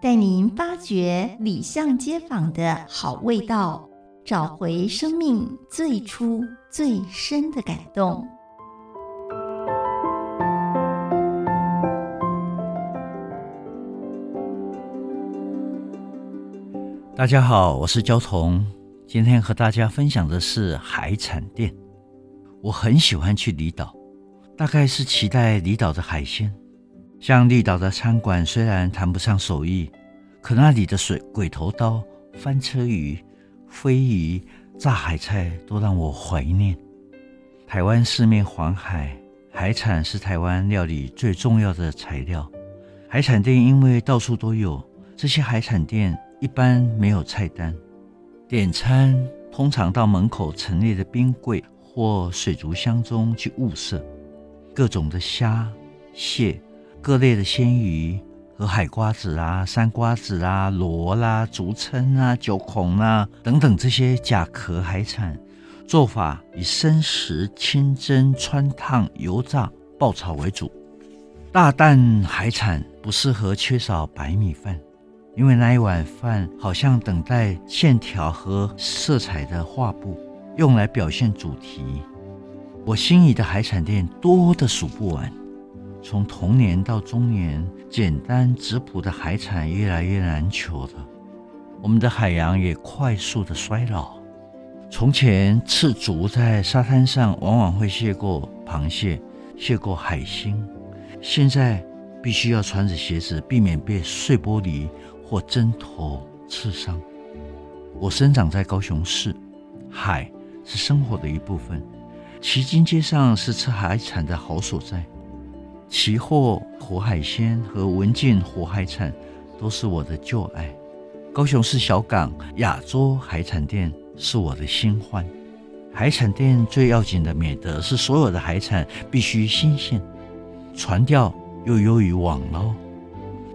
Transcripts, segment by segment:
带您发掘里巷街坊的好味道，找回生命最初最深的感动。大家好，我是焦彤，今天和大家分享的是海产店。我很喜欢去离岛，大概是期待离岛的海鲜。像离岛的餐馆，虽然谈不上手艺，可那里的水鬼头刀、翻车鱼、飞鱼、炸海菜都让我怀念。台湾四面环海，海产是台湾料理最重要的材料。海产店因为到处都有，这些海产店。一般没有菜单，点餐通常到门口陈列的冰柜或水族箱中去物色各种的虾、蟹、各类的鲜鱼和海瓜子啊、山瓜子啊、螺啦、竹蛏啊、九孔啊等等这些甲壳海产，做法以生食、清蒸、汆烫、油炸、爆炒为主。大啖海产不适合缺少白米饭。因为那一碗饭好像等待线条和色彩的画布，用来表现主题。我心仪的海产店多得数不完，从童年到中年，简单质朴的海产越来越难求了。我们的海洋也快速的衰老。从前赤足在沙滩上，往往会邂过螃蟹，邂过海星。现在必须要穿着鞋子，避免被碎玻璃。或针头刺伤。我生长在高雄市，海是生活的一部分。旗津街上是吃海产的好所在，奇货活海鲜和文静活海产都是我的旧爱。高雄市小港亚洲海产店是我的新欢。海产店最要紧的美德是所有的海产必须新鲜，船钓又优于网捞。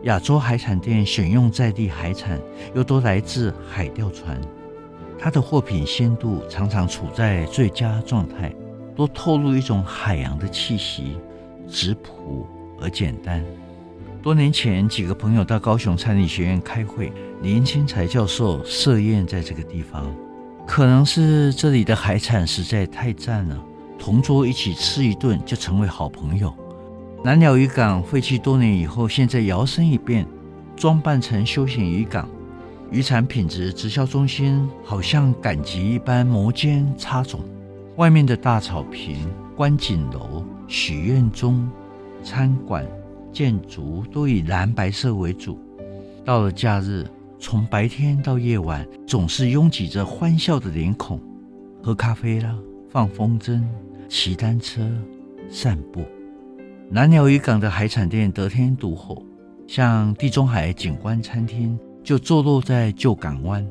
亚洲海产店选用在地海产，又都来自海钓船，它的货品鲜度常常处在最佳状态，都透露一种海洋的气息，质朴而简单。多年前，几个朋友到高雄餐饮学院开会，林清才教授设宴在这个地方，可能是这里的海产实在太赞了，同桌一起吃一顿就成为好朋友。南寮渔港废弃多年以后，现在摇身一变，装扮成休闲渔港。渔产品质直销中心好像赶集一般摩肩擦踵。外面的大草坪、观景楼、许愿钟、餐馆、建筑都以蓝白色为主。到了假日，从白天到夜晚，总是拥挤着欢笑的脸孔。喝咖啡啦，放风筝，骑单车，散步。南鸟渔港的海产店得天独厚，像地中海景观餐厅就坐落在旧港湾，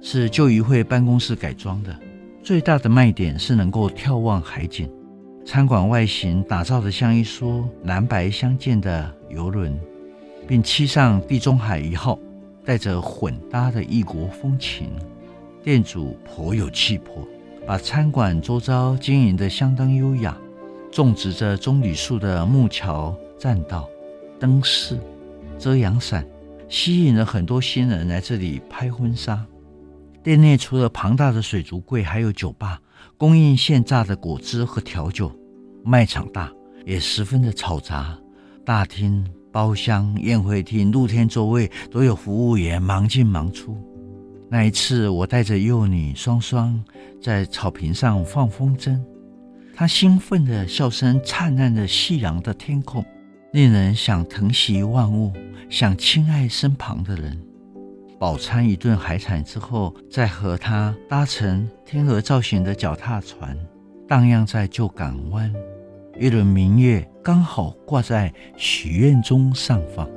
是旧渔会办公室改装的。最大的卖点是能够眺望海景。餐馆外形打造得像一艘蓝白相间的游轮，并漆上地中海一号，带着混搭的异国风情。店主颇有气魄，把餐馆周遭经营得相当优雅。种植着棕榈树的木桥、栈道、灯饰、遮阳伞，吸引了很多新人来这里拍婚纱。店内除了庞大的水族柜，还有酒吧，供应现榨的果汁和调酒。卖场大，也十分的嘈杂。大厅、包厢、宴会厅、露天座位都有服务员忙进忙出。那一次，我带着幼女双双在草坪上放风筝。她兴奋的笑声灿烂的夕阳的天空，令人想疼惜万物，想亲爱身旁的人。饱餐一顿海产之后，再和他搭乘天鹅造型的脚踏船，荡漾在旧港湾。一轮明月刚好挂在许愿钟上方。